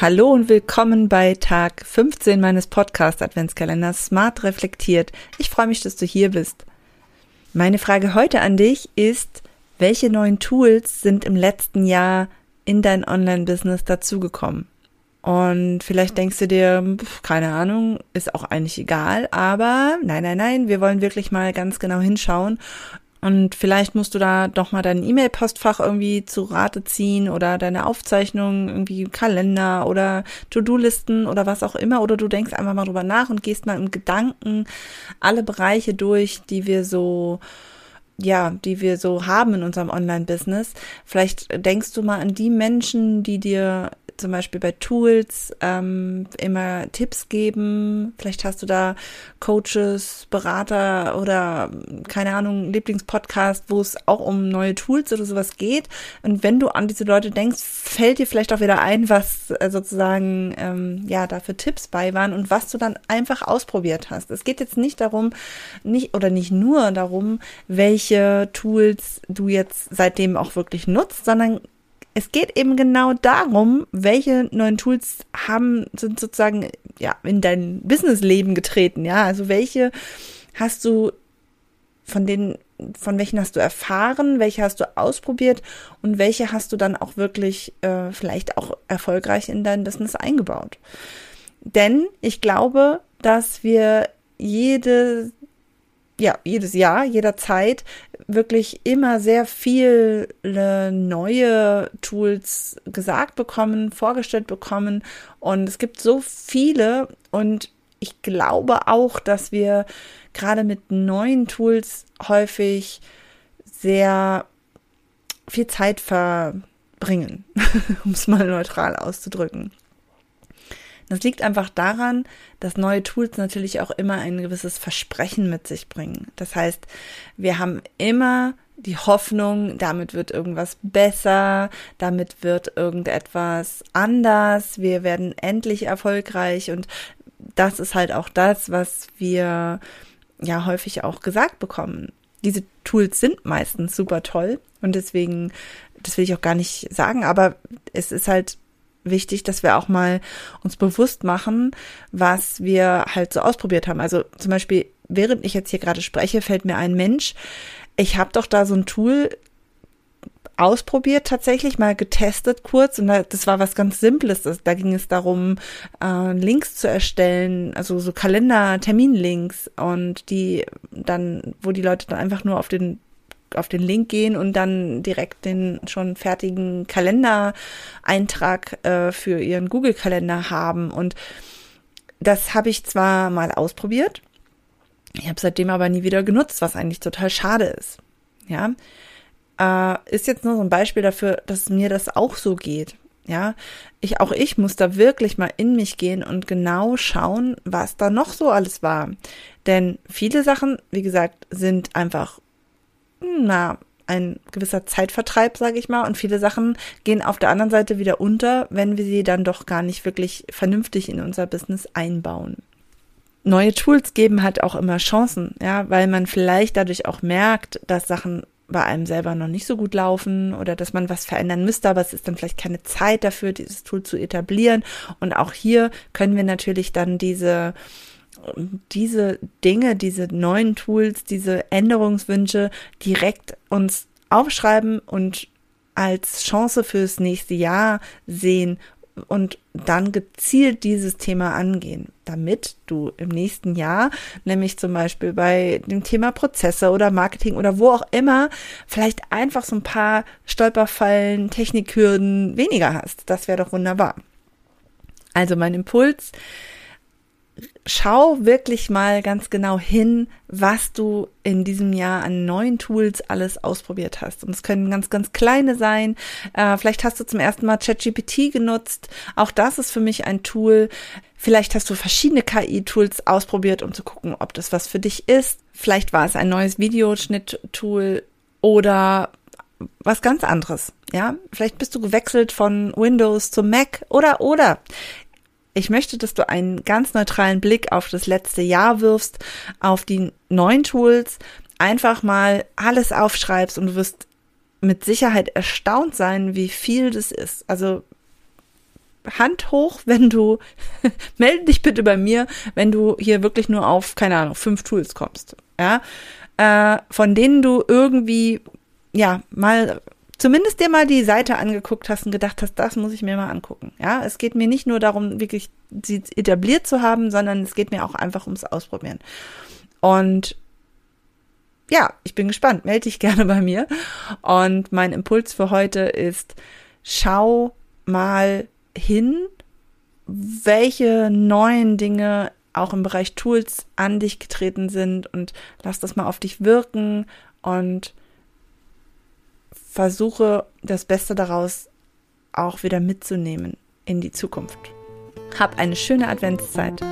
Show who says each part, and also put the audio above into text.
Speaker 1: Hallo und willkommen bei Tag 15 meines Podcast Adventskalenders Smart Reflektiert. Ich freue mich, dass du hier bist. Meine Frage heute an dich ist, welche neuen Tools sind im letzten Jahr in dein Online-Business dazugekommen? Und vielleicht denkst du dir, keine Ahnung, ist auch eigentlich egal, aber nein, nein, nein, wir wollen wirklich mal ganz genau hinschauen und vielleicht musst du da doch mal dein E-Mail-Postfach irgendwie zu Rate ziehen oder deine Aufzeichnungen, irgendwie Kalender oder To-Do-Listen oder was auch immer. Oder du denkst einfach mal drüber nach und gehst mal im Gedanken alle Bereiche durch, die wir so ja, die wir so haben in unserem Online-Business. Vielleicht denkst du mal an die Menschen, die dir zum Beispiel bei Tools ähm, immer Tipps geben. Vielleicht hast du da Coaches, Berater oder keine Ahnung, Lieblingspodcast, wo es auch um neue Tools oder sowas geht. Und wenn du an diese Leute denkst, fällt dir vielleicht auch wieder ein, was äh, sozusagen ähm, ja dafür Tipps bei waren und was du dann einfach ausprobiert hast. Es geht jetzt nicht darum, nicht oder nicht nur darum, welche Tools du jetzt seitdem auch wirklich nutzt, sondern es geht eben genau darum, welche neuen Tools haben, sind sozusagen, ja, in dein Businessleben getreten, ja. Also welche hast du von denen, von welchen hast du erfahren, welche hast du ausprobiert und welche hast du dann auch wirklich äh, vielleicht auch erfolgreich in dein Business eingebaut. Denn ich glaube, dass wir jede ja, jedes Jahr, jederzeit wirklich immer sehr viele neue Tools gesagt bekommen, vorgestellt bekommen. Und es gibt so viele und ich glaube auch, dass wir gerade mit neuen Tools häufig sehr viel Zeit verbringen, um es mal neutral auszudrücken. Das liegt einfach daran, dass neue Tools natürlich auch immer ein gewisses Versprechen mit sich bringen. Das heißt, wir haben immer die Hoffnung, damit wird irgendwas besser, damit wird irgendetwas anders, wir werden endlich erfolgreich und das ist halt auch das, was wir ja häufig auch gesagt bekommen. Diese Tools sind meistens super toll und deswegen, das will ich auch gar nicht sagen, aber es ist halt wichtig, dass wir auch mal uns bewusst machen, was wir halt so ausprobiert haben. Also zum Beispiel, während ich jetzt hier gerade spreche, fällt mir ein Mensch, ich habe doch da so ein Tool ausprobiert, tatsächlich mal getestet kurz und das war was ganz Simples. Da ging es darum, äh, Links zu erstellen, also so Kalender, Terminlinks und die dann, wo die Leute dann einfach nur auf den auf den Link gehen und dann direkt den schon fertigen Kalendereintrag äh, für ihren Google-Kalender haben. Und das habe ich zwar mal ausprobiert, ich habe seitdem aber nie wieder genutzt, was eigentlich total schade ist. Ja, äh, ist jetzt nur so ein Beispiel dafür, dass mir das auch so geht. Ja, ich, auch ich muss da wirklich mal in mich gehen und genau schauen, was da noch so alles war. Denn viele Sachen, wie gesagt, sind einfach na, ein gewisser Zeitvertreib, sage ich mal. Und viele Sachen gehen auf der anderen Seite wieder unter, wenn wir sie dann doch gar nicht wirklich vernünftig in unser Business einbauen. Neue Tools geben halt auch immer Chancen, ja, weil man vielleicht dadurch auch merkt, dass Sachen bei einem selber noch nicht so gut laufen oder dass man was verändern müsste, aber es ist dann vielleicht keine Zeit dafür, dieses Tool zu etablieren. Und auch hier können wir natürlich dann diese diese Dinge, diese neuen Tools, diese Änderungswünsche direkt uns aufschreiben und als Chance fürs nächste Jahr sehen und dann gezielt dieses Thema angehen, damit du im nächsten Jahr, nämlich zum Beispiel bei dem Thema Prozesse oder Marketing oder wo auch immer, vielleicht einfach so ein paar Stolperfallen, Technikhürden weniger hast. Das wäre doch wunderbar. Also mein Impuls, schau wirklich mal ganz genau hin, was du in diesem Jahr an neuen Tools alles ausprobiert hast. Und es können ganz, ganz kleine sein. Äh, vielleicht hast du zum ersten Mal ChatGPT genutzt. Auch das ist für mich ein Tool. Vielleicht hast du verschiedene KI-Tools ausprobiert, um zu gucken, ob das was für dich ist. Vielleicht war es ein neues Videoschnitt-Tool oder was ganz anderes. Ja, vielleicht bist du gewechselt von Windows zu Mac oder oder. Ich möchte, dass du einen ganz neutralen Blick auf das letzte Jahr wirfst, auf die neuen Tools, einfach mal alles aufschreibst und du wirst mit Sicherheit erstaunt sein, wie viel das ist. Also Hand hoch, wenn du, melde dich bitte bei mir, wenn du hier wirklich nur auf, keine Ahnung, fünf Tools kommst. Ja, äh, von denen du irgendwie, ja, mal zumindest dir mal die Seite angeguckt hast und gedacht hast, das muss ich mir mal angucken. Ja, es geht mir nicht nur darum, wirklich sie etabliert zu haben, sondern es geht mir auch einfach ums Ausprobieren. Und ja, ich bin gespannt. Melde dich gerne bei mir. Und mein Impuls für heute ist, schau mal hin, welche neuen Dinge auch im Bereich Tools an dich getreten sind und lass das mal auf dich wirken und versuche das Beste daraus auch wieder mitzunehmen in die Zukunft. Hab eine schöne Adventszeit.